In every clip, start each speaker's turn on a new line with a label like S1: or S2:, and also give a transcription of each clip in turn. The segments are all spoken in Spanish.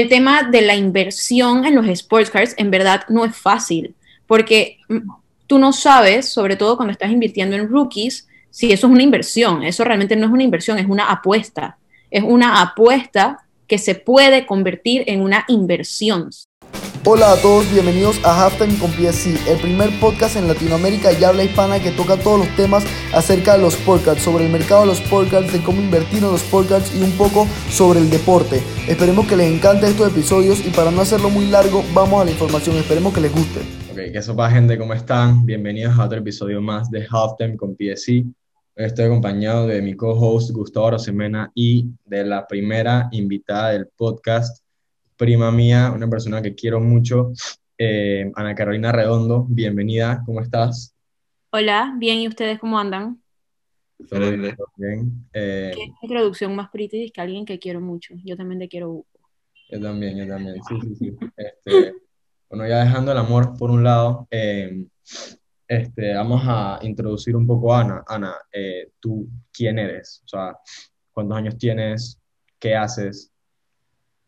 S1: el tema de la inversión en los sports cards en verdad no es fácil, porque tú no sabes, sobre todo cuando estás invirtiendo en rookies, si eso es una inversión. Eso realmente no es una inversión, es una apuesta. Es una apuesta que se puede convertir en una inversión.
S2: Hola a todos, bienvenidos a Halftime con PSC, el primer podcast en Latinoamérica y habla hispana que toca todos los temas acerca de los podcasts, sobre el mercado de los podcasts, de cómo invertir en los podcasts y un poco sobre el deporte. Esperemos que les encante estos episodios y para no hacerlo muy largo, vamos a la información, esperemos que les guste.
S3: Ok, ¿qué sopa gente? ¿Cómo están? Bienvenidos a otro episodio más de Halftime con PSC. Estoy acompañado de mi co-host Gustavo Rosemena y de la primera invitada del podcast, prima mía, una persona que quiero mucho, eh, Ana Carolina Redondo. Bienvenida, ¿cómo estás?
S1: Hola, bien, ¿y ustedes cómo andan?
S3: Todo bien. bien.
S1: Eh, ¿Qué introducción más pretty que alguien que quiero mucho? Yo también te quiero.
S3: Yo también, yo también, sí, sí, sí. Este, bueno, ya dejando el amor por un lado, eh, este, vamos a introducir un poco a Ana. Ana, ¿tú quién eres? O sea, ¿cuántos años tienes? ¿Qué haces?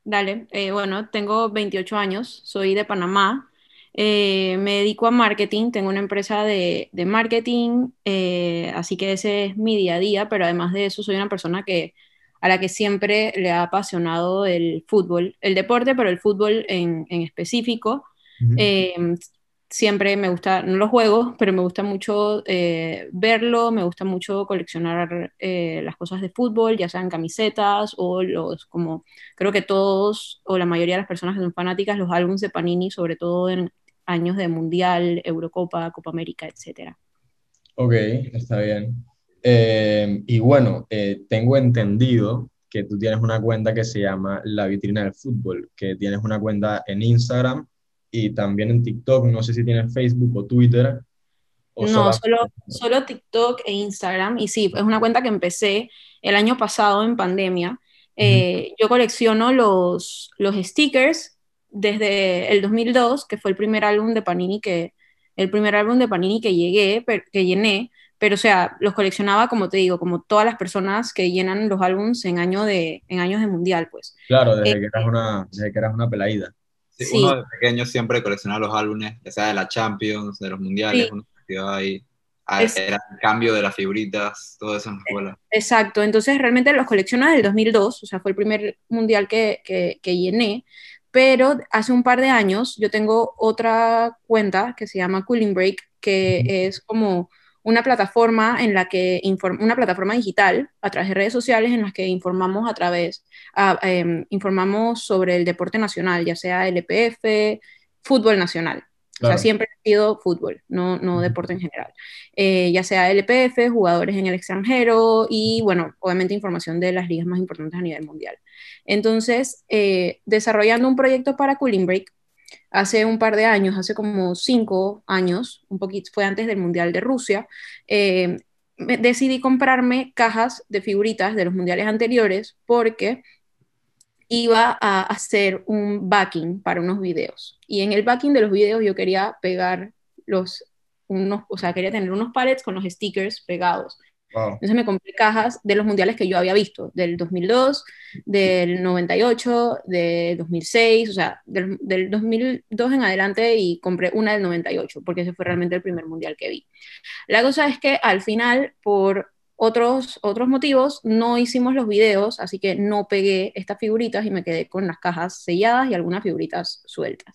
S1: Dale, eh, bueno, tengo 28 años, soy de Panamá, eh, me dedico a marketing, tengo una empresa de, marketing, eh, así que ese es mi día a día, pero además de eso soy una persona que, a la que siempre le ha apasionado el fútbol, el deporte, pero el fútbol en, específico siempre me gusta, no los juego, pero me gusta mucho eh, verlo, me gusta mucho coleccionar eh, las cosas de fútbol, ya sean camisetas o los, como creo que todos o la mayoría de las personas que son fanáticas, los álbumes de Panini, sobre todo en años de Mundial, Eurocopa, Copa América, etc.
S3: Ok, está bien. Eh, y bueno, tengo entendido que tú tienes una cuenta que se llama La Vitrina del Fútbol, que tienes una cuenta en Instagram y también en TikTok. No sé si tienes Facebook o Twitter.
S1: no, solo, solo TikTok e Instagram. Y sí, es una cuenta que empecé el año pasado en pandemia. Eh, yo colecciono los, los stickers desde el 2002, que fue el primer álbum de Panini que, el primer álbum de Panini que llegué, que llené, pero o sea, los coleccionaba, como te digo, como todas las personas que llenan los álbums en, año de, en años de mundial, pues.
S3: Claro, desde, que, eras una, desde que eras una peladita.
S4: Sí, Uno de pequeño siempre coleccionaba los álbumes, ya sea de la Champions, de los mundiales, uno se ahí. Era el cambio de las figuritas, todo eso en la escuela.
S1: Exacto, entonces realmente los colecciono desde el 2002, o sea, fue el primer mundial que, que, que llené, pero hace un par de años yo tengo otra cuenta que se llama Cooling Break, que es como una plataforma en la que una plataforma digital a través de redes sociales en las que informamos a través em, informamos sobre el deporte nacional, ya sea LPF, fútbol nacional. O sea, siempre ha sido fútbol, no, no deporte en general. Eh, ya sea LPF, jugadores en el extranjero y, bueno, obviamente información de las ligas más importantes a nivel mundial. Entonces, eh, desarrollando un proyecto para Cooling Break, hace un par de años, hace como cinco años, un poquito, fue antes del Mundial de Rusia, eh, decidí comprarme cajas de figuritas de los mundiales anteriores porque iba a hacer un backing para unos videos. Y en el backing de los videos yo quería pegar los, unos, o sea, quería tener unos pallets con los stickers pegados. Entonces me compré cajas de los mundiales que yo había visto, del 2002, del 98, del 2006, o sea, del, 2002 en adelante y compré una del 98, porque ese fue realmente el primer mundial que vi. La cosa es que al final, por otros, otros motivos, no hicimos los videos, así que no pegué estas figuritas y me quedé con las cajas selladas y algunas figuritas sueltas.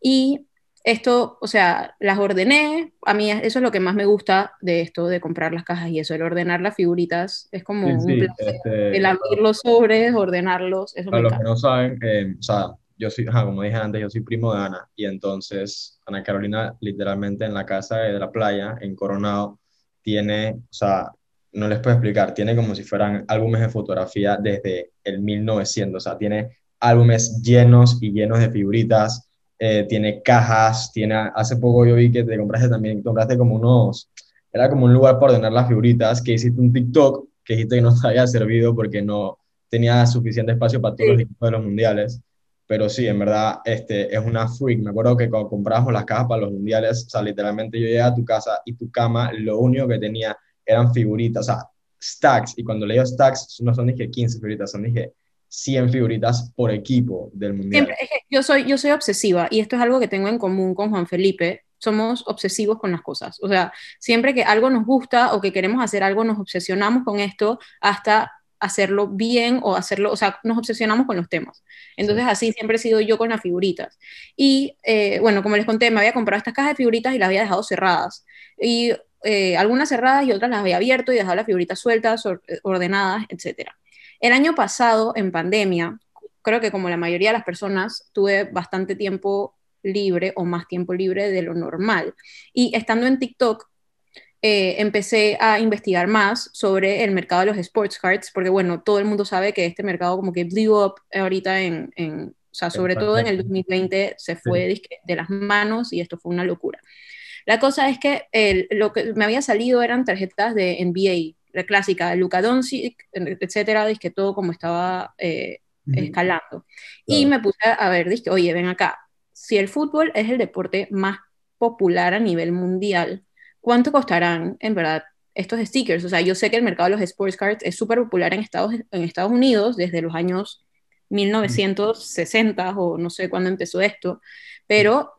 S1: Y esto, o sea, las ordené, a mí eso es lo que más me gusta de esto, de comprar las cajas y eso, el ordenar las figuritas, es como un placer, este, el abrir los sobres, ordenarlos, eso
S3: Para los que no saben, eh, o sea, yo soy, como dije antes, yo soy primo de Ana, y entonces Ana Carolina, literalmente en la casa de la playa, en Coronado, tiene, o sea, no les puedo explicar, tiene como si fueran álbumes de fotografía desde el 1900, o sea, tiene álbumes llenos y llenos de figuritas, eh, tiene cajas, tiene, hace poco yo vi que te compraste también, compraste como unos, era como un lugar para ordenar las figuritas, que hiciste un TikTok, que dijiste que no te había servido porque no tenía suficiente espacio para todos los equipos de los mundiales, pero sí, en verdad, este, es una freak, me acuerdo que cuando comprábamos las cajas para los mundiales, o sea, literalmente yo llegué a tu casa y tu cama, lo único que tenía eran figuritas, o sea, stacks, y cuando leo stacks, no son, dije, 15 figuritas, son, dije, 100 figuritas por equipo del mundial.
S1: Siempre, yo, soy, yo soy obsesiva y esto es algo que tengo en común con Juan Felipe. Somos obsesivos con las cosas. O sea, siempre que algo nos gusta o que queremos hacer algo, nos obsesionamos con esto hasta hacerlo bien o hacerlo, o sea, nos obsesionamos con los temas. Entonces así siempre he sido yo con las figuritas. Y eh, bueno, como les conté, me había comprado estas cajas de figuritas y las había dejado cerradas. Y eh, algunas cerradas y otras las había abierto y dejado las figuritas sueltas, ordenadas, etc. El año pasado, en pandemia, creo que como la mayoría de las personas, tuve bastante tiempo libre o más tiempo libre de lo normal. Y estando en TikTok, eh, empecé a investigar más sobre el mercado de los sports cards, porque bueno, todo el mundo sabe que este mercado como que blew up ahorita en, en o sea, sobre todo en el 2020 se fue de las manos y esto fue una locura. La cosa es que lo que me había salido eran tarjetas de NBA, la clásica, Luka Doncic, etcétera, que todo como estaba eh, escalando. Y me puse a ver, dije, oye, ven acá, si el fútbol es el deporte más popular a nivel mundial, ¿cuánto costarán en verdad estos stickers? O sea, yo sé que el mercado de los sports cards es súper popular en Estados, en Estados Unidos desde los años 1960 o no sé cuándo empezó esto, pero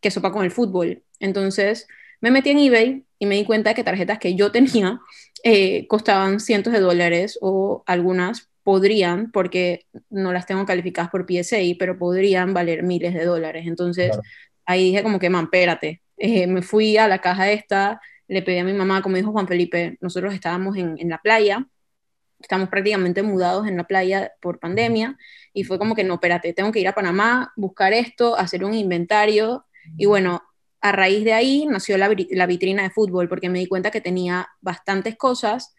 S1: que sopa con el fútbol. Entonces me metí en eBay y me di cuenta que tarjetas que yo tenía eh, costaban cientos de dólares o algunas podrían, porque no las tengo calificadas por PSA, pero podrían valer miles de dólares. Entonces ahí dije como que, man, espérate, eh, me fui a la caja esta, le pedí a mi mamá, como dijo Juan Felipe, nosotros estábamos en, en la playa, estamos prácticamente mudados en la playa por pandemia, y fue como que, no, espérate, tengo que ir a Panamá, buscar esto, hacer un inventario, y bueno, a raíz de ahí nació la, la, vitrina de fútbol, porque me di cuenta que tenía bastantes cosas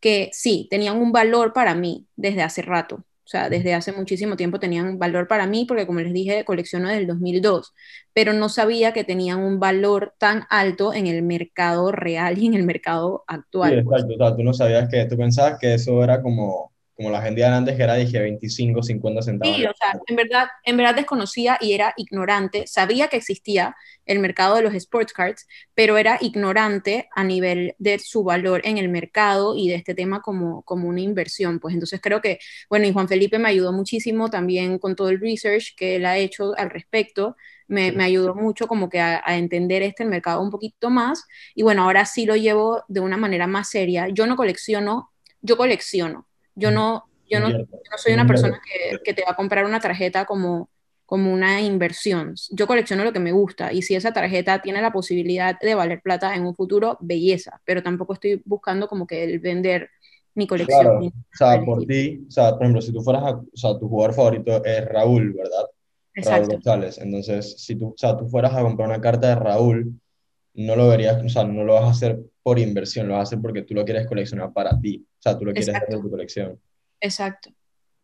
S1: que sí, tenían un valor para mí desde hace rato. O sea, desde hace muchísimo tiempo tenían valor para mí, porque como les dije, colecciono desde el 2002, pero no sabía que tenían un valor tan alto en el mercado real y en el mercado actual.
S3: Pues. exacto. O sea, tú no sabías que, tú pensabas que eso era como como la vendían antes, que era, dije, 25, 50 centavos.
S1: Sí, o sea, en verdad, en verdad desconocía y era ignorante. Sabía que existía el mercado de los sports cards, pero era ignorante a nivel de su valor en el mercado y de este tema como, como una inversión. Pues entonces creo que, bueno, y Juan Felipe me ayudó muchísimo también con todo el research que él ha hecho al respecto. Me, me, ayudó mucho como que a, a, entender este mercado un poquito más y bueno, ahora sí lo llevo de una manera más seria. Yo no colecciono, yo colecciono, yo no, yo no, no soy una persona que, que, te va a comprar una tarjeta como, como una inversión. Yo colecciono lo que me gusta y si esa tarjeta tiene la posibilidad de valer plata en un futuro, belleza, pero tampoco estoy buscando como que el vender mi colección.
S3: Claro, o sea, por ti, o sea, por ejemplo, si tú fueras, a, o sea, tu jugador favorito es Raúl, ¿verdad? Exacto. Raúl González. Entonces, si tú, o sea, tú fueras a comprar una carta de Raúl, no lo verías, o sea, no lo vas a hacer por inversión, lo a hacer porque tú lo quieres coleccionar para ti, o sea, tú lo quieres Exacto. hacer en tu colección.
S1: Exacto.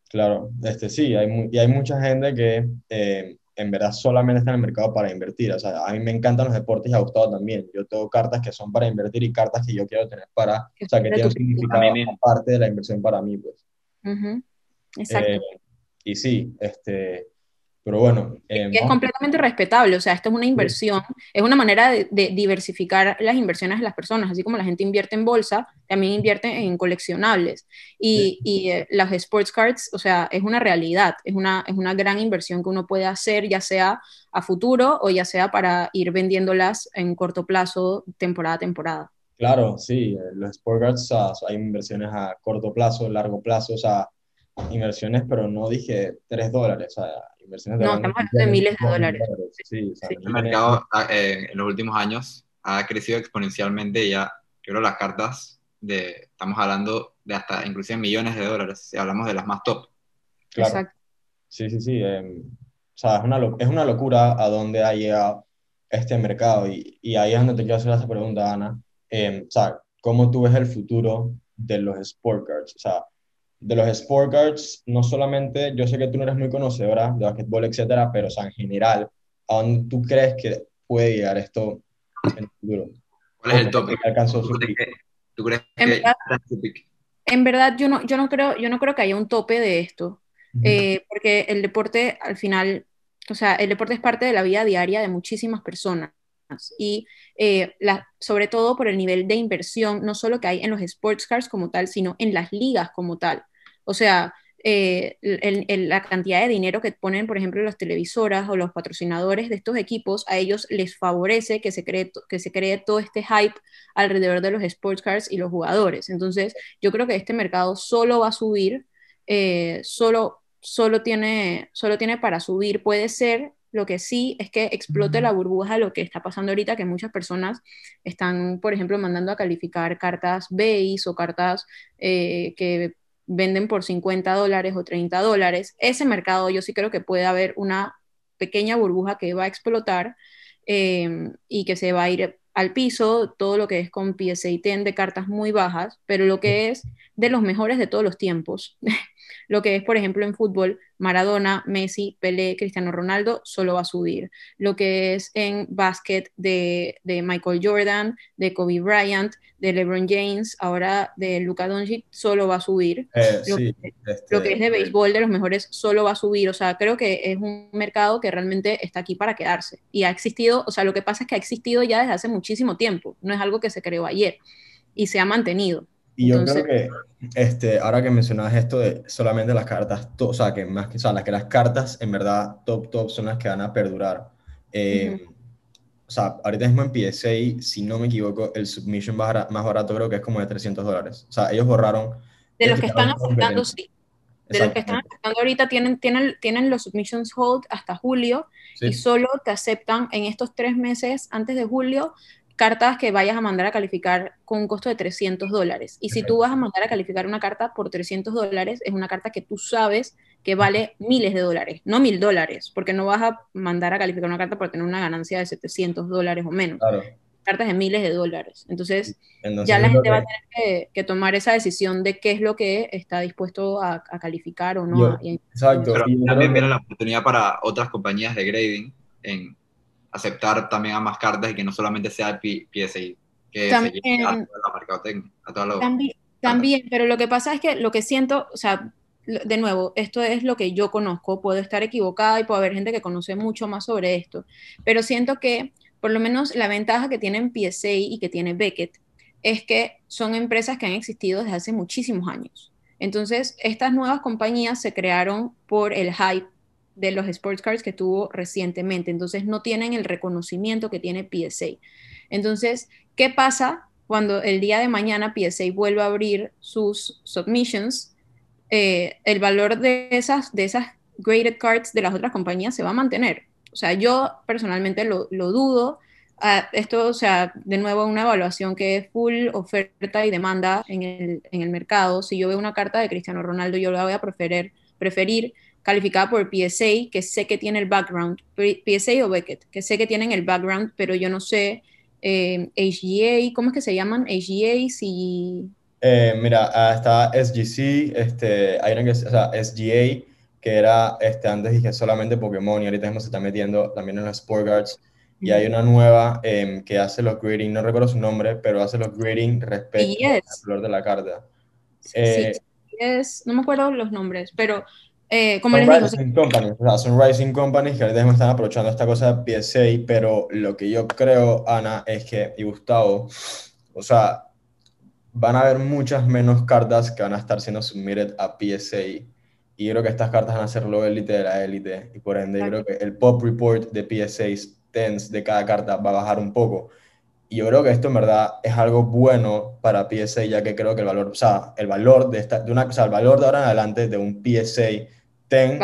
S3: Claro, este, sí, hay, y hay mucha gente que eh, en verdad solamente está en el mercado para invertir, o sea, a mí me encantan los deportes y ha gustado también, yo tengo cartas que son para invertir y cartas que yo quiero tener para, o sea, que tienen significado parte de la inversión para mí, pues.
S1: Uh -huh. Exacto. Eh,
S3: y sí, este, pero bueno.
S1: Eh, es completamente respetable, o sea, esto es una inversión, sí. es una manera de, de, diversificar las inversiones de las personas, así como la gente invierte en bolsa, también invierte en coleccionables. Y, sí. y eh, las sports cards, o sea, es una realidad, es una, es una gran inversión que uno puede hacer, ya sea a futuro o ya sea para ir vendiéndolas en corto plazo, temporada a temporada.
S3: Claro, sí, eh, los sport cards, o sea, hay inversiones a corto plazo, largo plazo, o sea, inversiones, pero no dije 3 dólares, o sea, inversiones de
S1: No, estamos hablando de miles de dólares.
S3: Sí, o sea,
S4: sí. El mercado eh, en los últimos años ha crecido exponencialmente y ya, creo las cartas de, estamos hablando de hasta inclusive millones de dólares, si hablamos de las más top.
S3: Claro. Exacto. Sí, sí, sí. Eh, o sea, es una, es una locura a dónde ha llegado este mercado y, y ahí es donde te quiero hacer esa pregunta, Ana. Eh, o sea, ¿cómo tú ves el futuro de los sport cards? O sea, de los sport cards, no solamente, yo sé que tú no eres muy conocedora de basquetbol, etcétera, pero o sea, en general, ¿a dónde tú crees que puede llegar esto en el futuro?
S4: ¿Cuál es el tope?
S3: Alcanzó
S4: ¿Tú, crees que, ¿Tú crees que
S1: en verdad, en verdad yo, no, yo, no creo, yo no creo que haya un tope de esto, uh -huh. eh, porque el deporte al final, o sea, el deporte es parte de la vida diaria de muchísimas personas y eh, sobre todo por el nivel de inversión, no solo que hay en los sports cars como tal, sino en las ligas como tal. O sea, eh, la cantidad de dinero que ponen, por ejemplo, las televisoras o los patrocinadores de estos equipos, a ellos les favorece que se cree, que se cree todo este hype alrededor de los sports cars y los jugadores. Entonces, yo creo que este mercado solo va a subir, eh, solo, solo, tiene, solo tiene para subir. Puede ser, lo que sí es que explote la burbuja de lo que está pasando ahorita, que muchas personas están, por ejemplo, mandando a calificar cartas base o cartas eh, que venden por 50 dólares o 30 dólares. Ese mercado yo sí creo que puede haber una pequeña burbuja que va a explotar eh, y que se va a ir al piso, todo lo que es con PSA 10 de cartas muy bajas, pero lo que es de los mejores de todos los tiempos. lo que es, por ejemplo, en fútbol, Maradona, Messi, Pelé, Cristiano Ronaldo, solo va a subir. Lo que es en básquet de, de Michael Jordan, de Kobe Bryant, de LeBron James, ahora de Luka Doncic, solo va a subir.
S3: Eh,
S1: Lo,
S3: sí,
S1: que,
S3: este,
S1: lo que es de béisbol de los mejores solo va a subir. O sea, creo que es un mercado que realmente está aquí para quedarse. Y ha existido, o sea, lo que pasa es que ha existido ya desde hace muchísimo tiempo. No es algo que se creó ayer y se ha mantenido.
S3: Y yo
S1: Entonces-
S3: creo que, este, ahora que mencionabas esto de solamente las cartas, to- o sea, que más que, o sea, las que las cartas en verdad top top son las que van a perdurar. Eh, O sea, ahorita mismo en PSA, si no me equivoco, el submission más bara- más barato creo que es como de 300 dólares. O sea, ellos borraron...
S1: De los que están aceptando, sí. De los que están aceptando ahorita tienen, tienen, tienen los submissions hold hasta julio
S3: Sí.
S1: y solo te aceptan en estos tres meses antes de julio cartas que vayas a mandar a calificar con un costo de 300 dólares. Y si tú vas a mandar a calificar una carta por 300 dólares, es una carta que tú sabes que vale miles de dólares, no mil dólares, porque no vas a mandar a calificar una carta por tener una ganancia de 700 dólares o menos.
S3: Claro.
S1: Cartas de miles de dólares. Entonces,
S3: Entonces,
S1: ya la gente va a
S3: que-
S1: tener que, que tomar esa decisión de qué es lo que está dispuesto a, a calificar o no.
S3: Yo- Exacto.
S4: Pero también
S3: que-
S4: viene la oportunidad para otras compañías de grading en aceptar también a más cartas y que no solamente sea el PSI, que
S1: También-
S4: se a toda la a toda la-
S1: También, también, pero lo que pasa es que lo que siento, o sea, de nuevo, esto es lo que yo conozco, puedo estar equivocada y puede haber gente que conoce mucho más sobre esto, pero siento que por lo menos la ventaja que tienen PSA y que tiene Beckett es que son empresas que han existido desde hace muchísimos años. Entonces, estas nuevas compañías se crearon por el hype de los sports cards que tuvo recientemente, entonces no tienen el reconocimiento que tiene PSA. Entonces, ¿qué pasa cuando el día de mañana PSA vuelva a abrir sus submissions? Eh, el valor de esas, de esas graded cards de las otras compañías se va a mantener. O sea, yo personalmente lo, lo dudo. Ah, esto, o sea, de nuevo, una evaluación que es full oferta y demanda en el, en el mercado. Si yo veo una carta de Cristiano Ronaldo, yo la voy a preferir, preferir calificada por PSA, que sé que tiene el background, PSA o Beckett, que sé que tienen el background, pero yo no sé eh, HGA, ¿cómo es que se llaman? HGA, si...
S3: Eh, mira, ah, está SGC, este, hay una que, o sea, SGA, que era, este, antes dije solamente Pokémon y ahorita mismo se está metiendo también en los Sport Guards. Y hay una nueva em, que hace los grading, no recuerdo su nombre, pero hace los grading respecto
S1: Yes.
S3: al color de la carta.
S1: Sí,
S3: Eh,
S1: sí, es, no me acuerdo los nombres, pero eh, como les
S3: Son
S1: digo, o sea,
S3: Rising Companies, o sea, son Rising Companies que ahorita mismo están aprovechando esta cosa de PSA, pero lo que yo creo, Ana, es que, y Gustavo, o sea, van a haber muchas menos cartas que van a estar siendo submitted a PSA. Y yo creo que estas cartas van a ser lo élite de la élite. Y por ende, yo creo que el pop report de PSA tens de cada carta va a bajar un poco. Y yo creo que esto en verdad es algo bueno para PSA, ya que creo que el valor, o sea, el valor de esta, de una, o sea, el valor de ahora en adelante de un PSA 10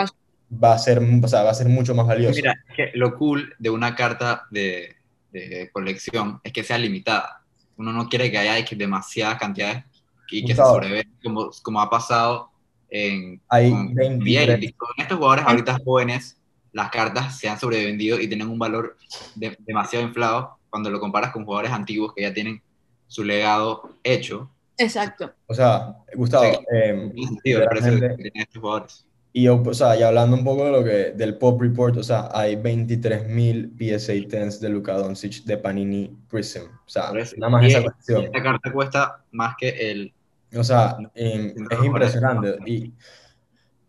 S1: Va-
S3: a ser, o sea, va a ser mucho más valioso.
S4: Mira, es que lo cool de una carta de, de colección es que sea limitada. Uno no quiere que haya que demasiadas cantidades y que se
S3: Gustavo.
S4: sobrevenda, como, como ha pasado en,
S3: Hay
S4: con
S3: 23.
S4: NBA. Con estos jugadores ahorita jóvenes, las cartas se han sobrevendido y tienen un valor de- demasiado inflado cuando lo comparas con jugadores antiguos que ya tienen su legado hecho.
S1: exacto.
S3: O sea, Gustavo,
S4: Sí.
S3: em,
S4: Tiene sentido el precio estos jugadores.
S3: Y yo, o sea, ya hablando un poco de lo que, del Pop Report, o sea, hay 23.000 PSA 10 de Luka Doncic de Panini Prism. O sea,
S4: eso.
S3: nada más
S4: Y-
S3: esa
S4: y
S3: cuestión.
S4: Esta carta cuesta más que el
S3: O sea,
S4: no,
S3: es impresionante. Y,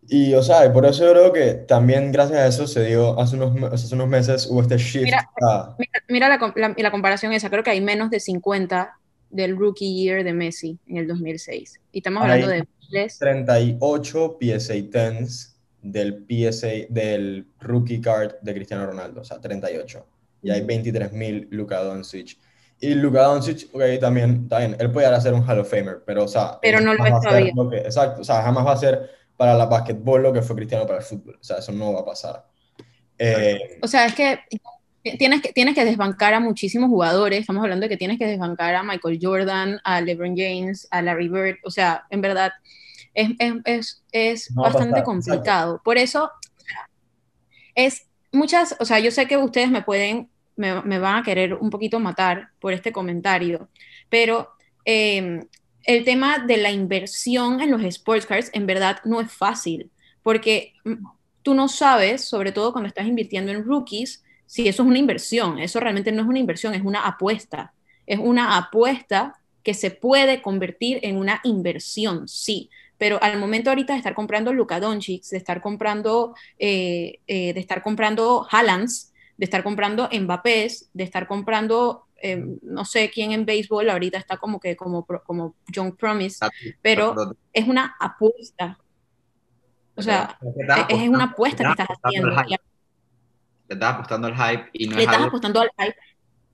S3: y, o sea, y por eso yo creo que también gracias a eso se dio, hace unos, hace unos meses hubo este shift.
S1: Mira,
S3: a-
S1: Mira, mira la, la- la comparación esa, creo que hay menos de 50 del rookie year de Messi en el 2006. Y estamos
S3: Hay
S1: hablando de miles.
S3: 38 PSA 10s del PSA del rookie card de Cristiano Ronaldo, o sea, 38. Y hay 23.000 Luka Doncic. Y Luka Doncic, ok, también, bien, él puede ser un Hall of Famer, pero, o sea,
S1: Pero no lo es todavía.
S3: lo que- exacto, o sea, jamás va a ser para la básquetbol lo que fue Cristiano para el fútbol. O sea, eso no va a pasar. Eh,
S1: O sea, es que tienes que, tienes que desbancar a muchísimos jugadores. Estamos hablando de que tienes que desbancar a Michael Jordan, a LeBron James, a Larry Bird. O sea, en verdad, es, es, es, es
S3: No
S1: bastante complicado. Por eso, es muchas, o sea, yo sé que ustedes me pueden, me, me van a querer un poquito matar por este comentario, pero eh, el tema de la inversión en los sports cars en verdad no es fácil, porque mm, tú no sabes, sobre todo cuando estás invirtiendo en rookies, si eso es una inversión. Eso realmente no es una inversión, es una apuesta. Es una apuesta que se puede convertir en una inversión, sí. Pero al momento ahorita de estar comprando Luka Doncic, de estar comprando, eh, eh, de estar comprando Haalands, de estar comprando Mbappés, de estar comprando, eh, no sé quién en béisbol ahorita está como que como, como John Promise, pero es una apuesta. O sea, es una apuesta que estás haciendo.
S4: Le estás apostando al hype y no
S1: le
S4: es
S1: estás
S4: algo...
S1: apostando al hype,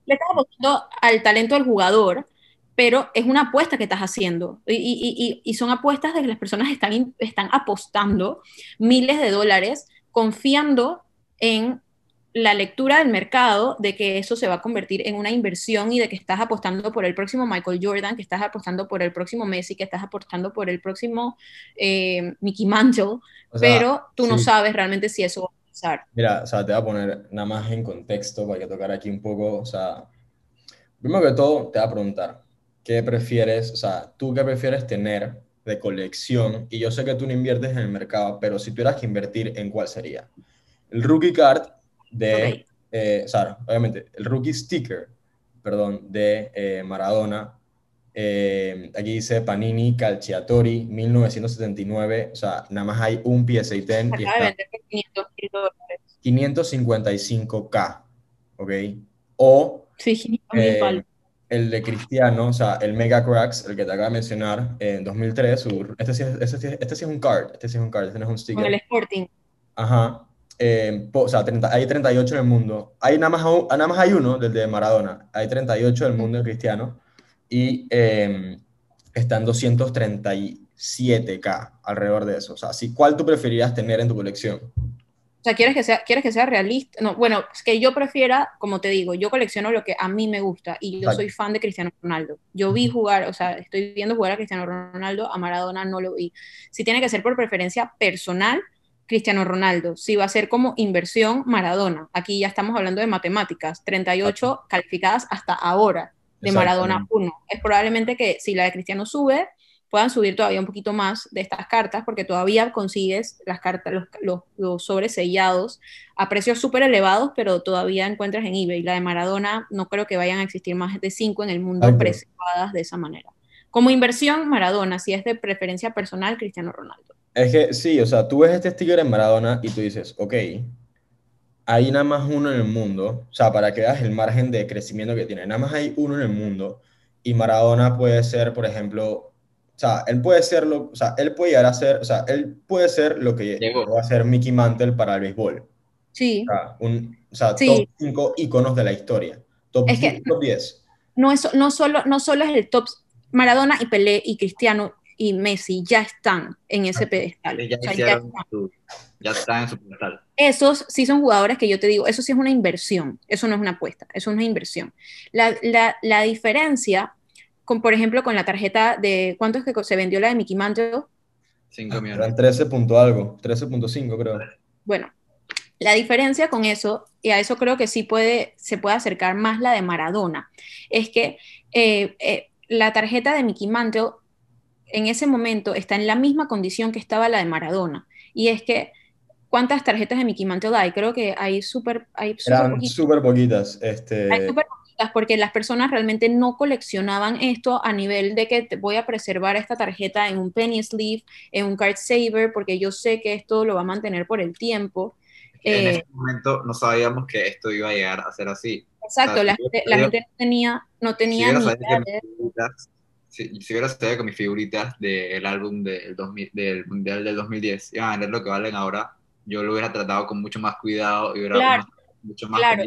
S1: le estás apostando al talento del jugador, pero es una apuesta que estás haciendo. Y, y, y, y son apuestas de que las personas están, están apostando miles de dólares, confiando en la lectura del mercado de que eso se va a convertir en una inversión y de que estás apostando por el próximo Michael Jordan, que estás apostando por el próximo Messi, que estás apostando por el próximo eh, Mickey Mantle,
S3: o sea,
S1: pero tú no sabes realmente si eso
S3: Mira, o sea, te voy a poner nada más en contexto para que tocar aquí un poco, o sea, primero que todo te voy a preguntar, ¿qué prefieres, o sea, tú qué prefieres tener de colección? Y yo sé que tú no inviertes en el mercado, pero si tuvieras que invertir, ¿en cuál sería? El rookie card de,
S1: Ok.
S3: eh, o sea, obviamente, el rookie sticker, perdón, de eh, Maradona. Eh, aquí dice Panini Calciatori 1979, o sea, nada más hay un PSA 10
S1: Se
S3: y
S1: acaba de
S3: está
S1: por 500 mil dólares.
S3: 555K, ¿ok? O
S1: Sí, 500 mil
S3: eh, el de Cristiano, o sea, el Mega Cracks, el que te acabo de mencionar, en 2003, su- este, sí es, este, sí es- este sí es un card, este sí es un card, este no es un
S1: Con
S3: sticker.
S1: el Sporting.
S3: Ajá. Eh, po- o sea, 30 hay 38 en el mundo. Hay nada más, nada más hay uno, del de Maradona. Hay 38 del mundo de Cristiano. Y eh, están 237K alrededor de eso. O sea, si, ¿cuál tú preferirías tener en tu colección?
S1: O sea, ¿quieres que sea, quieres que sea realista? No, bueno, es que yo prefiera, como te digo, yo colecciono lo que a mí me gusta y yo soy fan de Cristiano Ronaldo. Yo vi jugar, o sea, estoy viendo jugar a Cristiano Ronaldo, a Maradona no lo vi. Si tiene que ser por preferencia personal, Cristiano Ronaldo. Si va a ser como inversión, Maradona. Aquí ya estamos hablando de matemáticas, 38 calificadas hasta ahora de Maradona 1. Es probablemente que si la de Cristiano sube, puedan subir todavía un poquito más de estas cartas, porque todavía consigues las cartas, los, los, los sobres sellados a precios súper elevados, pero todavía encuentras en eBay. La de Maradona no creo que vayan a existir más de 5 en el mundo
S3: Exacto.
S1: preservadas de esa manera. Como inversión, Maradona, si es de preferencia personal, Cristiano Ronaldo.
S3: Es que sí, o sea, tú ves este sticker en Maradona y tú dices, ok, hay nada más uno en el mundo, o sea, para que veas el margen de crecimiento que tiene, nada más hay uno en el mundo y Maradona puede ser, por ejemplo, o sea, él puede ser lo, o sea, él puede llegar a ser, o sea, él puede ser lo que
S4: Llegó.
S3: va a ser Mickey Mantle para el béisbol.
S1: Sí,
S3: O sea, un, o sea
S1: Sí.
S3: top 5 íconos de la historia. Top,
S1: Es que-
S3: 10, top 10.
S1: no, es, no, solo, no solo es el top. Maradona y Pelé y Cristiano y Messi ya están en ese pedestal.
S4: Ya,
S1: O sea, ya están.
S4: su- ya están en su pedestal.
S1: Esos sí son jugadores que yo te digo, eso sí es una inversión, eso no es una apuesta, eso es una inversión. La, la, la diferencia, con, por ejemplo, con la tarjeta de, ¿cuánto es que se vendió la de Mickey Mantle?
S4: 5 millones.
S3: Eran 13 punto algo, 13.5 creo.
S1: Bueno, la diferencia con eso, y a eso creo que sí puede, se puede acercar más la de Maradona, es que eh, eh, la tarjeta de Mickey Mantle en ese momento está en la misma condición que estaba la de Maradona. Y es que, ¿cuántas tarjetas de Mickey Mantle hay? Creo que hay súper hay súper
S3: Eran
S1: poquitas.
S3: súper poquitas. Este,
S1: Hay súper poquitas porque las personas realmente no coleccionaban esto a nivel de que te voy a preservar esta tarjeta en un penny sleeve, en un card saver, porque yo sé que esto lo va a mantener por el tiempo.
S4: En
S1: Eh,
S4: ese momento no sabíamos que esto iba a llegar a ser así.
S1: Exacto,
S4: O sea,
S1: la,
S4: si
S1: gente, la gente no tenía, no
S4: si
S1: tenía
S4: hubiera
S1: ni idea de-
S4: si, si hubiera sabido que mis figuritas del álbum del, 2000, del Mundial del 2010 iban a valer lo que valen ahora, yo lo hubiera tratado con mucho más cuidado y hubiera
S1: Claro,
S4: mucho más
S1: Claro,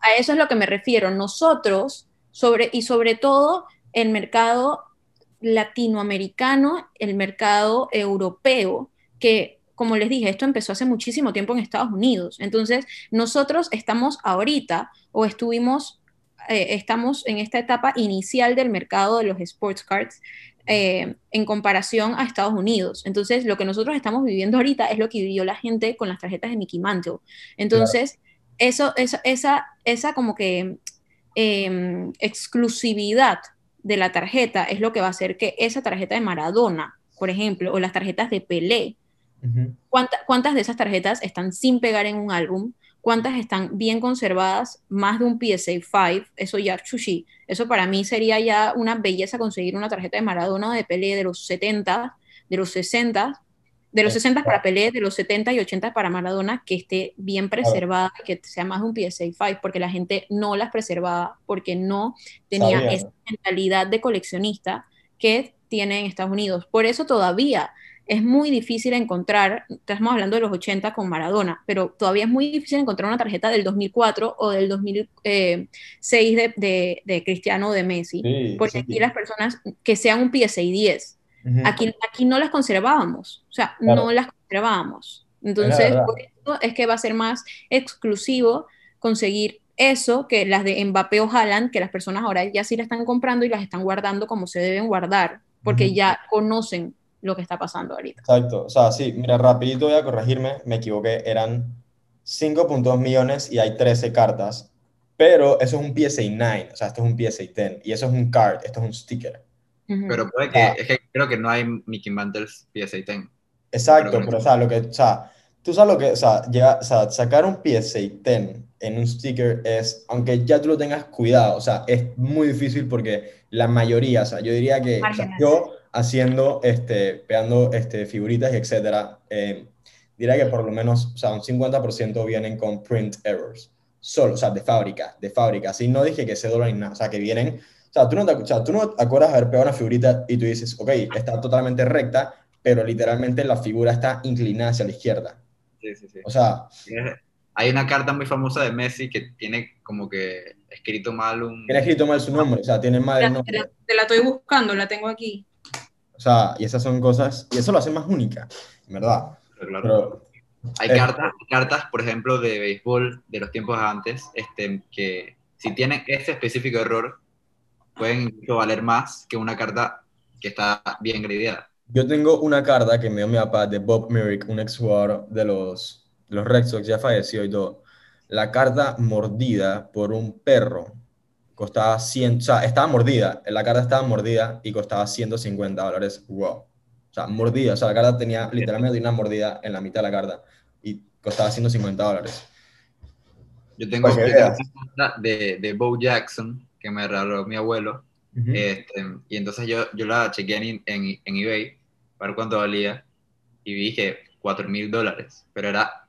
S1: a eso es lo que me refiero. Nosotros, sobre, y sobre todo el mercado latinoamericano, el mercado europeo, que como les dije, esto empezó hace muchísimo tiempo en Estados Unidos. Entonces, nosotros estamos ahorita o estuvimos, eh, estamos en esta etapa inicial del mercado de los sports cards eh, en comparación a Estados Unidos. Entonces, lo que nosotros estamos viviendo ahorita es lo que vivió la gente con las tarjetas de Mickey Mantle. Entonces, eso, eso, esa, esa como que eh, exclusividad de la tarjeta es lo que va a hacer que esa tarjeta de Maradona, por ejemplo, o las tarjetas de Pelé. ¿cuánta- ¿cuántas de esas tarjetas están sin pegar en un álbum? ¿Cuántas están bien conservadas? Más de un PSA 5, eso ya chushi. Eso para mí sería ya una belleza conseguir una tarjeta de Maradona de Pelé de los 70, de los 60, de los 60 para Pelé, de los 70 y 80 para Maradona, que esté bien preservada, que sea más de un PSA 5, porque la gente no las preservaba, porque no tenía
S3: Sabía,
S1: esa mentalidad de coleccionista que tiene en Estados Unidos. Por eso todavía es muy difícil encontrar, estamos hablando de los 80 con Maradona, pero todavía es muy difícil encontrar una tarjeta del 2004 o del 2006 de, de, de Cristiano o de Messi,
S3: Sí,
S1: porque
S3: sí.
S1: aquí las personas que sean un PSA 10,
S3: Ujú.
S1: aquí, aquí no las conservábamos, o sea,
S3: Claro.
S1: no las conservábamos. Entonces, por eso es que va a ser más exclusivo conseguir eso que las de Mbappé o Haaland, que las personas ahora ya sí las están comprando y las están guardando como se deben guardar, porque
S3: Ujú.
S1: ya conocen lo que está pasando ahorita.
S3: Exacto, o sea, sí, mira, rapidito voy a corregirme, me equivoqué, eran 5.2 millones y hay 13 cartas, pero eso es un PSA 9, o sea, esto es un PSA 10, y eso es un card, esto es un sticker.
S1: Ujú.
S4: Pero puede que,
S3: Ah.
S4: es que creo que no hay Mickey Mantles PSA 10.
S3: Exacto,
S4: Pero no-
S3: o sea, lo que, o sea, tú sabes lo que, o sea, llega, o sea, sacar un PSA 10 en un sticker es, aunque ya tú lo tengas cuidado, o sea, es muy difícil porque la mayoría, o sea, yo diría que, o sea, yo haciendo, este, pegando, este, figuritas y etcétera, eh, diría que por lo menos, o sea, un 50% vienen con print errors, solo, o sea, de fábrica, de fábrica, así no dije que se doblan ni nada, o sea, que vienen, o sea, tú no te, o sea, tú no te acuerdas haber pegado una figurita y tú dices, ok, está totalmente recta, pero literalmente la figura está inclinada hacia la izquierda.
S4: Sí, sí, sí.
S3: O sea,
S4: Hay una carta muy famosa de Messi que tiene como que escrito mal un...
S3: tiene escrito mal su nombre, o sea, tiene mal el
S1: Te la,
S3: nombre.
S1: te la estoy buscando, la tengo aquí.
S3: O sea, y esas son cosas, y eso lo hace más única, en verdad.
S4: Claro.
S3: Pero,
S4: Hay
S3: Eh.
S4: cartas, cartas, por ejemplo, de béisbol de los tiempos antes, este, que si tienen este específico error, pueden incluso valer más que una carta que está bien gradeada.
S3: yo tengo una carta que me dio mi papá de Bob Merrick, un ex jugador de los, de los Red Sox, ya falleció y todo. La carta mordida por un perro costaba 100, o sea, estaba mordida, la carta estaba mordida y costaba 150 dólares. Wow. O sea, mordida, o sea, la carta tenía literalmente una mordida en la mitad de la carta y costaba 150 dólares.
S4: Yo tengo, una carta de, de Bo Jackson que me regaló mi abuelo, este, y entonces yo, yo la chequeé en, en, en eBay para ver cuánto valía y vi que 4 mil dólares, pero era,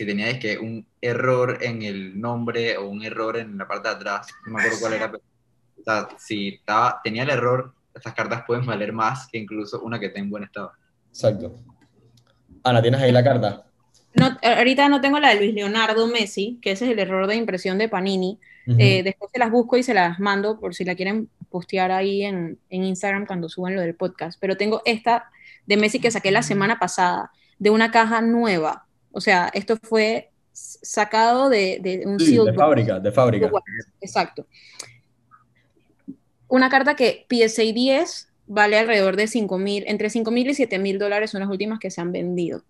S4: si teníais que un error en el nombre o un error en la parte de atrás, no me acuerdo cuál era, pero, o sea, si estaba, tenía el error, estas cartas pueden valer más que incluso una que esté en buen estado.
S3: Exacto. Ana, ¿tienes ahí la carta?
S1: No, ahorita no tengo la de Luis Leonardo Messi, que ese es el error de impresión de Panini. Eh, después se las busco y se las mando por si la quieren postear ahí en, en Instagram cuando suban lo del podcast. Pero tengo esta de Messi que saqué la semana pasada, de una caja nueva. O sea, esto fue sacado de, de un
S3: Sí, de fábrica, de fábrica.
S1: Exacto. Una carta que PSA 10 vale alrededor de 5 mil, entre 5 mil y 7 mil dólares son las últimas que se han vendido.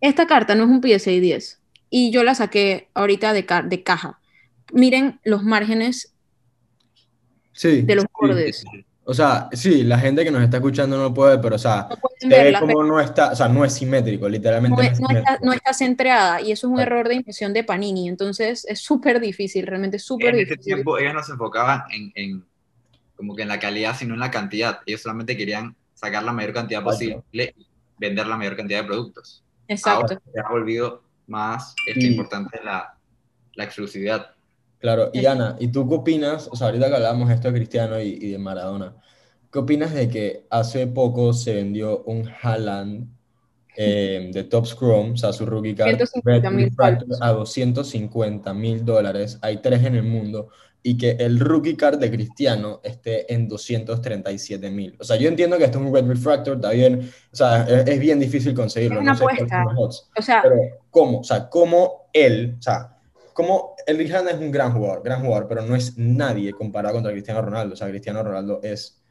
S1: Esta carta no es un PSA 10 y yo la saqué ahorita de, ca- de caja. Miren los márgenes
S3: Sí.
S1: de los
S3: sí.
S1: bordes.
S3: O sea, sí, la gente que nos está escuchando no puede, pero o sea,
S1: No pueden
S3: se ve
S1: verla,
S3: como no está, o sea, no es simétrico, literalmente
S1: no,
S3: no
S1: es- no está, no está centrada y eso es un
S3: Claro.
S1: error de impresión de Panini. Entonces es súper difícil, realmente súper
S4: En ese
S1: difícil.
S4: tiempo ellos no se enfocaban en, en como que en la calidad, sino en la cantidad. Ellos solamente querían sacar la mayor cantidad posible y vender la mayor cantidad de productos.
S1: Exacto.
S4: Ahora se ha volvido más este,
S3: Y-
S4: importante la, la exclusividad.
S3: Claro, y Ana, ¿y tú qué opinas? O sea, ahorita que hablábamos esto de Cristiano y, y de Maradona, ¿qué opinas de que hace poco se vendió un Haaland eh, de Top Scrum, o sea, su rookie card,
S1: 150
S3: Red
S1: mil
S3: Refractor
S1: palos.
S3: a 250 mil dólares? Hay tres en el mundo. Y que el rookie card de Cristiano esté en 237 mil. O sea, yo entiendo que esto es un Red Refractor, está bien. O sea, es, es bien difícil conseguirlo.
S1: Es una
S3: no sé
S1: apuesta.
S3: odds.
S1: O sea,
S3: Pero, ¿cómo? O sea, ¿cómo él, o sea, cómo el Haaland es un gran jugador, gran jugador, pero no es nadie comparado contra Cristiano Ronaldo. O sea, Cristiano Ronaldo es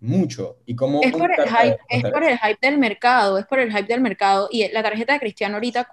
S3: mucho. Y cómo
S1: es por el hype, es por el hype del mercado, es por el hype del mercado. Y la tarjeta de Cristiano ahorita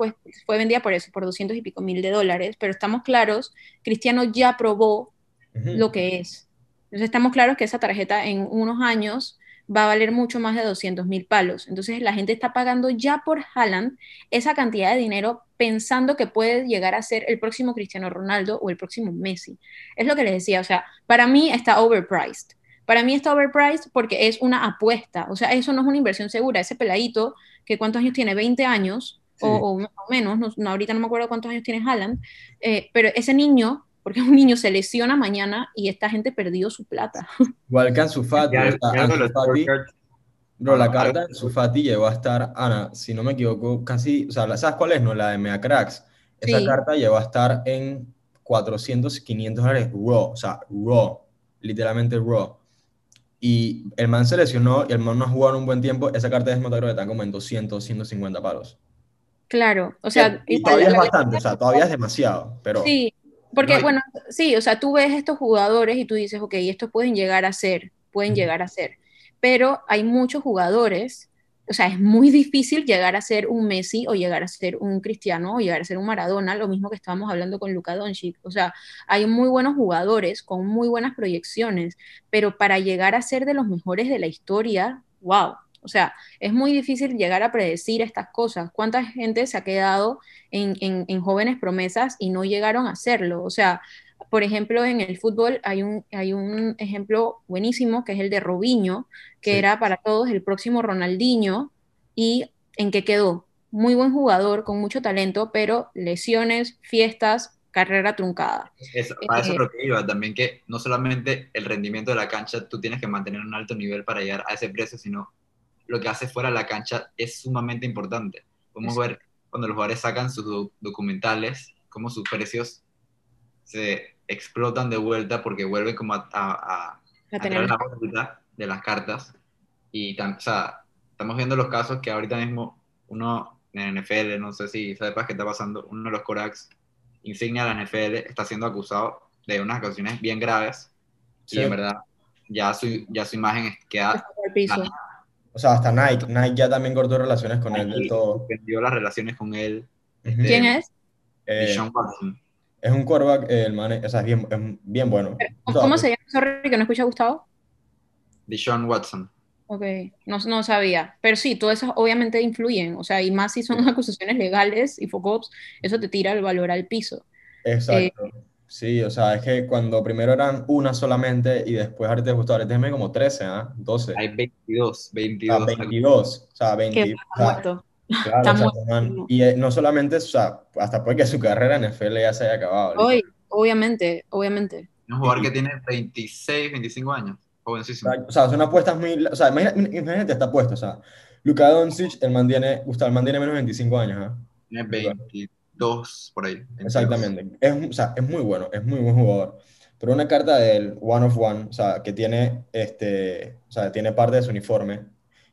S1: fue vendida por eso, por 200 y pico mil de dólares, pero estamos claros, Cristiano ya probó lo que es. Entonces estamos claros que esa tarjeta en unos años va a valer mucho más de 200 mil palos. Entonces la gente está pagando ya por Haaland esa cantidad de dinero pensando que puede llegar a ser el próximo Cristiano Ronaldo o el próximo Messi. Es lo que les decía, o sea, para mí está overpriced. Para mí está overpriced porque es una apuesta, o sea, eso no es una inversión segura. Ese peladito, que cuántos años tiene, 20 años,
S3: Sí.
S1: o, o menos, no, no, ahorita no me acuerdo cuántos años tiene Haaland, eh, pero ese niño, porque un niño se lesiona mañana y esta gente perdió su plata.
S3: Igual que Ansu Fati,
S4: Ya-
S3: o sea,
S4: ya
S3: Ansu
S4: los
S3: Fati, bro, la
S4: Ah,
S3: carta de
S4: algo-
S3: Ansu Fati llegó a estar, Ana, si no me equivoco, casi, o sea, la- ¿sabes cuál es? No, la de Mea Cracks. Esa
S1: Sí.
S3: carta llegó a estar en 400, 500 dólares raw, o sea, raw, literalmente raw. Y el man se lesionó y el man no ha jugado en un buen tiempo. Esa carta de Desmotagro está como en 200, 150 palos.
S1: Claro, o sea,
S3: y
S1: igual,
S3: todavía es
S1: la-
S3: bastante, o sea, todavía es demasiado, pero
S1: Sí, porque
S4: No,
S1: bueno, sí, o sea, tú ves estos jugadores y tú dices, ok, estos pueden llegar a ser, pueden llegar a ser, pero hay muchos jugadores, o sea, es muy difícil llegar a ser un Messi o llegar a ser un Cristiano o llegar a ser un Maradona, lo mismo que estábamos hablando con Luka Doncic, o sea, hay muy buenos jugadores con muy buenas proyecciones, pero para llegar a ser de los mejores de la historia, wow. O sea, es muy difícil llegar a predecir estas cosas. ¿Cuánta gente se ha quedado en, en, en jóvenes promesas y no llegaron a hacerlo? O sea, por ejemplo, en el fútbol hay un, hay un ejemplo buenísimo que es el de Robinho, que
S3: Sí.
S1: era para todos el próximo Ronaldinho y en qué quedó. Muy buen jugador, con mucho talento, pero lesiones, fiestas, carrera truncada.
S4: Es, para eso
S1: Eh,
S4: lo que iba, también que no solamente el rendimiento de la cancha, tú tienes que mantener un alto nivel para llegar a ese precio, sino lo que hace fuera de la cancha es sumamente importante. Podemos
S1: Sí.
S4: ver cuando los jugadores sacan sus do- documentales, cómo sus precios se explotan de vuelta porque vuelven como a, a, a-
S1: a tener
S4: la órbita de las cartas. Y o sea, estamos viendo los casos que ahorita mismo uno en NFL, no sé si sepas qué está pasando, uno de los Corax insignia de la NFL está siendo acusado de unas acusaciones bien graves
S3: Sí.
S4: y en verdad ya su, ya su imagen queda...
S1: al piso.
S3: O sea, hasta Nike. Nike ya también cortó relaciones con él del todo.
S4: suspendió las relaciones con él.
S3: Ujú.
S1: ¿Quién es?
S3: Eh,
S4: Deshaun Watson.
S3: es un quarterback, eh, el man, es- o sea, es bien, es bien bueno.
S1: ¿Cómo, cómo se llama? Sorry, que no escucha Gustavo.
S4: Deshaun Watson.
S1: Ok, no, no sabía. Pero sí, todas esas obviamente influyen. O sea, y más si son acusaciones legales y FOCOPS, eso te tira el valor al piso.
S3: Exacto. Sí, o sea, es que cuando primero eran una solamente y después ahorita gustó, ahorita déjeme como 13, ¿ah? 12.
S4: Hay 22,
S3: O
S4: 22.
S3: sea, 22. O sea, 20.
S1: Que
S3: o
S1: está
S3: sea,
S1: muerto.
S3: claro,
S1: está
S3: o sea, Y eh, no solamente, o sea, hasta puede que su carrera en NFL ya se haya acabado. ahorita.
S1: Hoy, obviamente, obviamente.
S4: Un jugador que tiene 26, 25 años. Jovencísimo.
S3: O sea, son apuestas muy. O sea, imagínate, imagínate esta apuesta. O sea, Luka Doncic, el man tiene, Gustavo, el man tiene menos de 25 años, ¿ah?
S4: Tiene 22 por ahí. 22.
S3: Exactamente. Es, o sea, es muy bueno, es muy buen jugador. Pero una carta del One of One, o sea, que tiene, este, o sea, tiene parte de su uniforme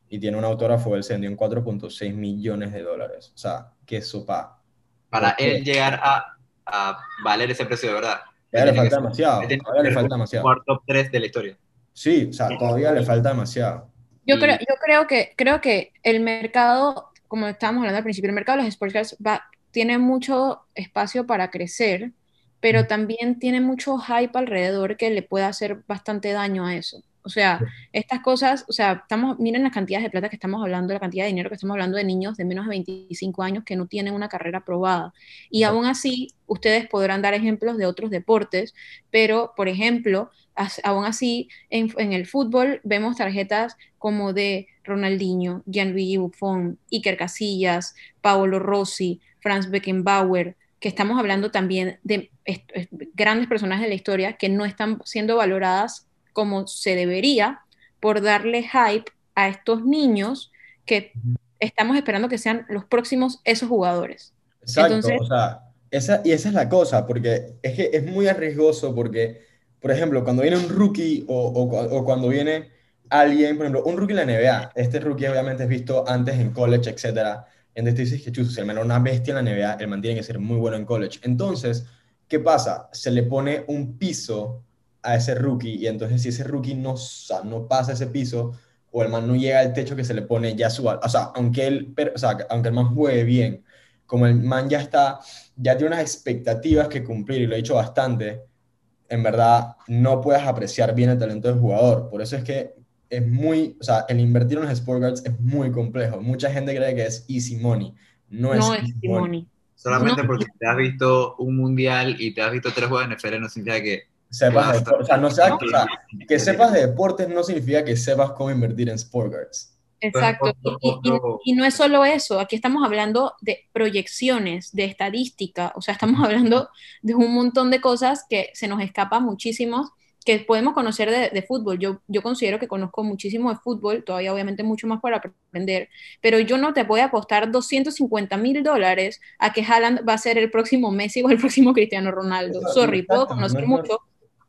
S3: y tiene un autógrafo, él se vendió en 4.6 millones de dólares. O sea, qué sopa.
S4: Para él llegar a, a valer ese precio de verdad.
S3: Todavía le
S4: que
S3: falta demasiado.
S4: que
S3: Todavía le falta demasiado.
S4: jugador top 3 de la historia.
S3: Sí, o sea, todavía le falta demasiado.
S1: Yo creo, yo creo que, creo que el mercado, como estábamos hablando al principio, el mercado de los sports cards va, tiene mucho espacio para crecer, pero también tiene mucho hype alrededor que le puede hacer bastante daño a eso. O sea, estas cosas, o sea, estamos, miren las cantidades de plata que estamos hablando, la cantidad de dinero que estamos hablando de niños de menos de 25 años que no tienen una carrera probada. Y aún así, ustedes podrán dar ejemplos de otros deportes, pero, por ejemplo, as- aún así, en, en el fútbol vemos tarjetas como de Ronaldinho, Gianluigi Buffon, Iker Casillas, Paolo Rossi, Franz Beckenbauer, que estamos hablando también de grandes personajes de la historia que no están siendo valoradas como se debería por darle hype a estos niños que estamos esperando que sean los próximos esos jugadores.
S3: Exacto, o sea, esa, y esa es la cosa, porque es que es muy arriesgoso porque, por ejemplo, cuando viene un rookie o, o, cuando viene alguien, por ejemplo, un rookie en la NBA, este rookie obviamente es visto antes en college, etcétera, entonces dices que chuzo, si el menor una bestia en la NBA, el man tiene que ser muy bueno en college. Entonces, ¿qué pasa? Se le pone un piso a ese rookie y entonces si ese rookie no, no pasa ese piso o el man no llega al techo que se le pone ya su... O sea, aunque, él, o sea, aunque el man juegue bien, como el man ya está, ya tiene unas expectativas que cumplir y lo he dicho bastante, en verdad no puedes apreciar bien el talento del jugador. Por eso es que es muy, o sea, el invertir en los sport guards es muy complejo. Mucha gente cree que es easy money. No, es easy money.
S4: Solamente porque te has visto un mundial y te has visto tres juegos de NFL no significa que
S3: sepas de, o sea, no sea, que sepas de deportes no significa que sepas cómo invertir en sport guards.
S1: Exacto. Y, no es solo eso, aquí estamos hablando de proyecciones, de estadística, o sea, estamos hablando de un montón de cosas que se nos escapa muchísimo, que podemos conocer de, fútbol. Yo, yo considero que conozco muchísimo de fútbol, todavía obviamente mucho más para aprender, pero yo no te voy a apostar 250 mil dólares a que Haaland va a ser el próximo Messi o el próximo Cristiano Ronaldo. Sorry, puedo conocer mucho,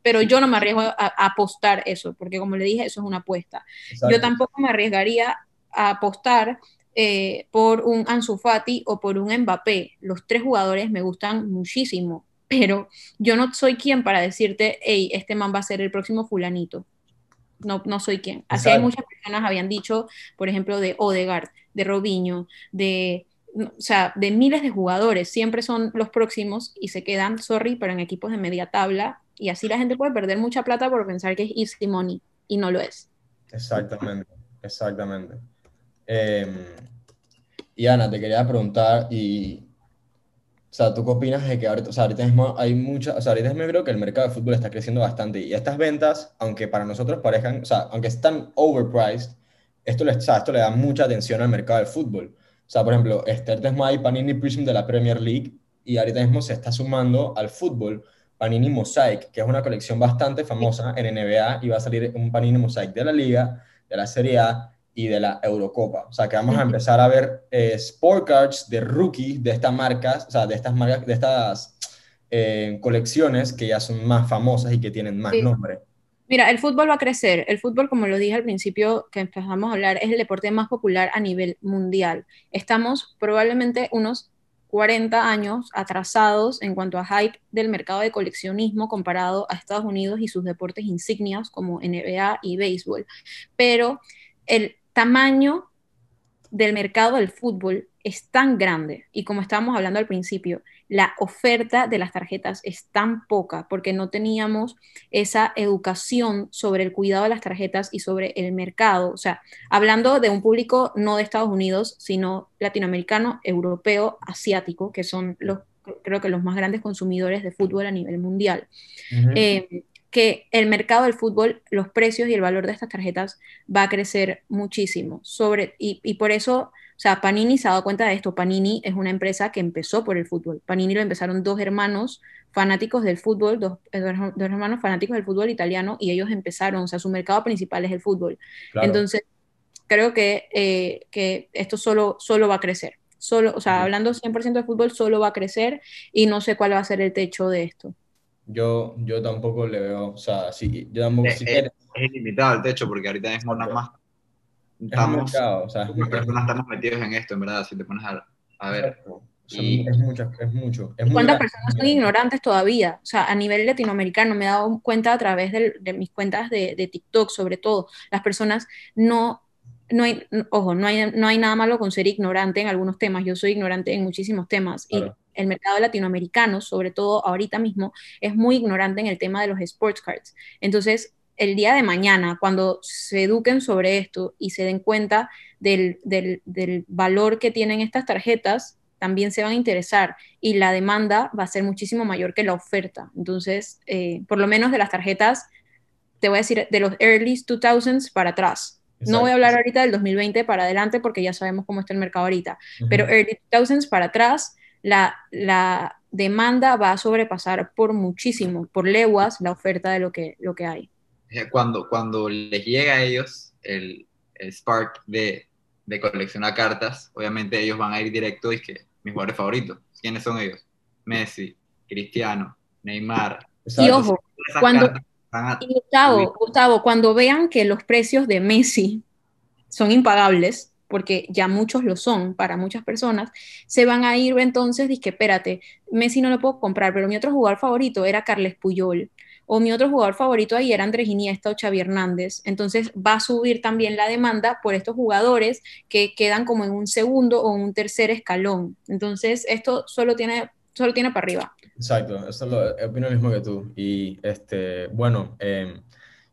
S1: pero yo no me arriesgo a, apostar eso, porque como le dije, eso es una apuesta. Yo tampoco me arriesgaría a apostar eh, por un Ansu Fati o por un Mbappé. Los tres jugadores me gustan muchísimo, pero yo no soy quien para decirte, hey, este man va a ser el próximo fulanito. No, no soy quien. Así hay muchas personas habían dicho, por ejemplo, de Odegaard, de Robinho, de, o sea, de miles de jugadores, siempre son los próximos y se quedan, sorry, pero en equipos de media tabla y así la gente puede perder mucha plata por pensar que es easy money y no lo es.
S3: Exactamente, exactamente. Em, y Ana, te quería preguntar, y, o sea, ¿tú qué opinas de que ahorita, o sea, ahorita mismo hay mucha, o sea, ahorita mismo creo que el mercado de fútbol está creciendo bastante y estas ventas, aunque para nosotros parezcan, o sea, aunque están overpriced, esto le, o sea, esto le da mucha atención al mercado del fútbol. O sea, por ejemplo, mismo hay Panini Prism de la Premier League y ahorita mismo se está sumando al fútbol Panini Mosaic, que es una colección bastante famosa en NBA y va a salir un Panini Mosaic de la Liga, de la Serie A y de la Eurocopa. O sea, que vamos a empezar a ver eh, sport cards de rookie de estas marcas, o sea, de estas marcas, de estas eh, colecciones que ya son más famosas y que tienen más nombre.
S1: Mira, el fútbol va a crecer. El fútbol, como lo dije al principio que empezamos a hablar, es el deporte más popular a nivel mundial. Estamos probablemente unos 40 años atrasados en cuanto a hype del mercado de coleccionismo comparado a Estados Unidos y sus deportes insignias como NBA y béisbol. Pero el tamaño del mercado del fútbol es tan grande y como estábamos hablando al principio, la oferta de las tarjetas es tan poca porque no teníamos esa educación sobre el cuidado de las tarjetas y sobre el mercado. O sea, hablando de un público no de Estados Unidos, sino latinoamericano, europeo, asiático, que son los, creo que los más grandes consumidores de fútbol a nivel mundial. Eh, que el mercado del fútbol, los precios y el valor de estas tarjetas va a crecer muchísimo. Sobre, y, y por eso o sea, Panini se ha dado cuenta de esto. Panini es una empresa que empezó por el fútbol. Panini lo empezaron dos hermanos fanáticos del fútbol, dos, eh, hermanos fanáticos del fútbol italiano y ellos empezaron, o sea, su mercado principal es el fútbol. Entonces, creo que, eh, que esto solo, solo va a crecer. Solo, o sea, hablando 100% de fútbol, solo va a crecer y no sé cuál va a ser el techo de esto.
S3: Yo, yo tampoco le veo, o sea, sí, yo tampoco,
S4: es, es, ilimitado el techo porque ahorita mismo nada más estamos, o sea, personas estamos metidos en esto, en verdad, si te pones a, ver.
S3: es, mucho, es mucho.
S1: ¿Cuántas personas son ignorantes todavía? O sea, a nivel latinoamericano me he dado cuenta a través de, mis cuentas de, de, TikTok, sobre todo, las personas no, no hay, ojo, no hay, no hay nada malo con ser ignorante en algunos temas. Yo soy ignorante en muchísimos temas y el mercado latinoamericano, sobre todo ahorita mismo, es muy ignorante en el tema de los sports cards. Entonces, el día de mañana, cuando se eduquen sobre esto y se den cuenta del, valor que tienen estas tarjetas, también se van a interesar y la demanda va a ser muchísimo mayor que la oferta. Entonces, eh, por lo menos de las tarjetas, te voy a decir, de los early 2000s para atrás. No voy a hablar ahorita del 2020 para adelante porque ya sabemos cómo está el mercado ahorita, pero early 2000s para atrás, la, la demanda va a sobrepasar por muchísimo, por leguas, la oferta de lo que, lo que hay.
S4: Cuando, cuando les llega a ellos el, el spark de, de, coleccionar cartas, obviamente ellos van a ir directo y que mis jugadores favoritos. ¿Quiénes son ellos? Messi, Cristiano, Neymar.
S1: Y ojo, cuando, y Gustavo, Gustavo, cuando vean que los precios de Messi son impagables, porque ya muchos lo son para muchas personas, se van a ir entonces, que espérate, Messi no lo puedo comprar, pero mi otro jugador favorito era Carles Puyol, o mi otro jugador favorito ahí era Andrés Iniesta o Xavi Hernández. Entonces va a subir también la demanda por estos jugadores que quedan como en un segundo o un tercer escalón. Entonces esto solo tiene, solo tiene para arriba.
S3: Exacto, eso lo, opino lo mismo que tú. Y este, bueno, em,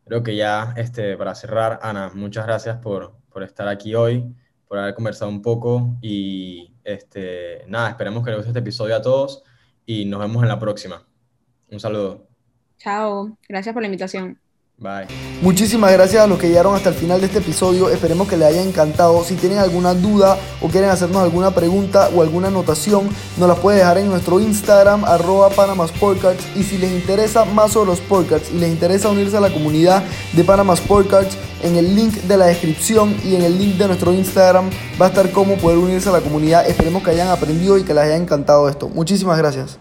S3: creo que ya este, para cerrar, Ana, muchas gracias por, por estar aquí hoy, por haber conversado un poco y este, nada, esperemos que les guste este episodio a todos y nos vemos en la próxima. Un saludo.
S1: Chao, gracias por la invitación.
S3: Bye.
S2: Muchísimas gracias a los que llegaron hasta el final de este episodio. Esperemos que les haya encantado. Si tienen alguna duda o quieren hacernos alguna pregunta o alguna anotación, nos la pueden dejar en nuestro Instagram, arroba Panama Sportcards. Y si les interesa más sobre los Sportcards y les interesa unirse a la comunidad de Panama Sportcards, en el link de la descripción y en el link de nuestro Instagram va a estar cómo poder unirse a la comunidad. Esperemos que hayan aprendido y que les haya encantado esto. Muchísimas gracias.